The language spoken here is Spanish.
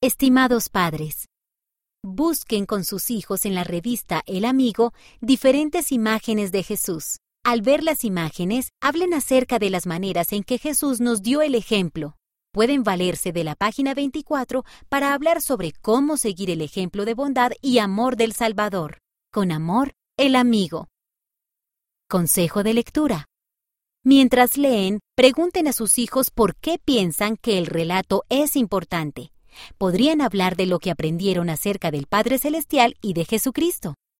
Estimados padres, busquen con sus hijos en la revista El Amigo diferentes imágenes de Jesús. Al ver las imágenes, hablen acerca de las maneras en que Jesús nos dio el ejemplo. Pueden valerse de la página 24 para hablar sobre cómo seguir el ejemplo de bondad y amor del Salvador. Con amor, el amigo. Consejo de lectura. Mientras leen, pregunten a sus hijos por qué piensan que el relato es importante. Podrían hablar de lo que aprendieron acerca del Padre Celestial y de Jesucristo.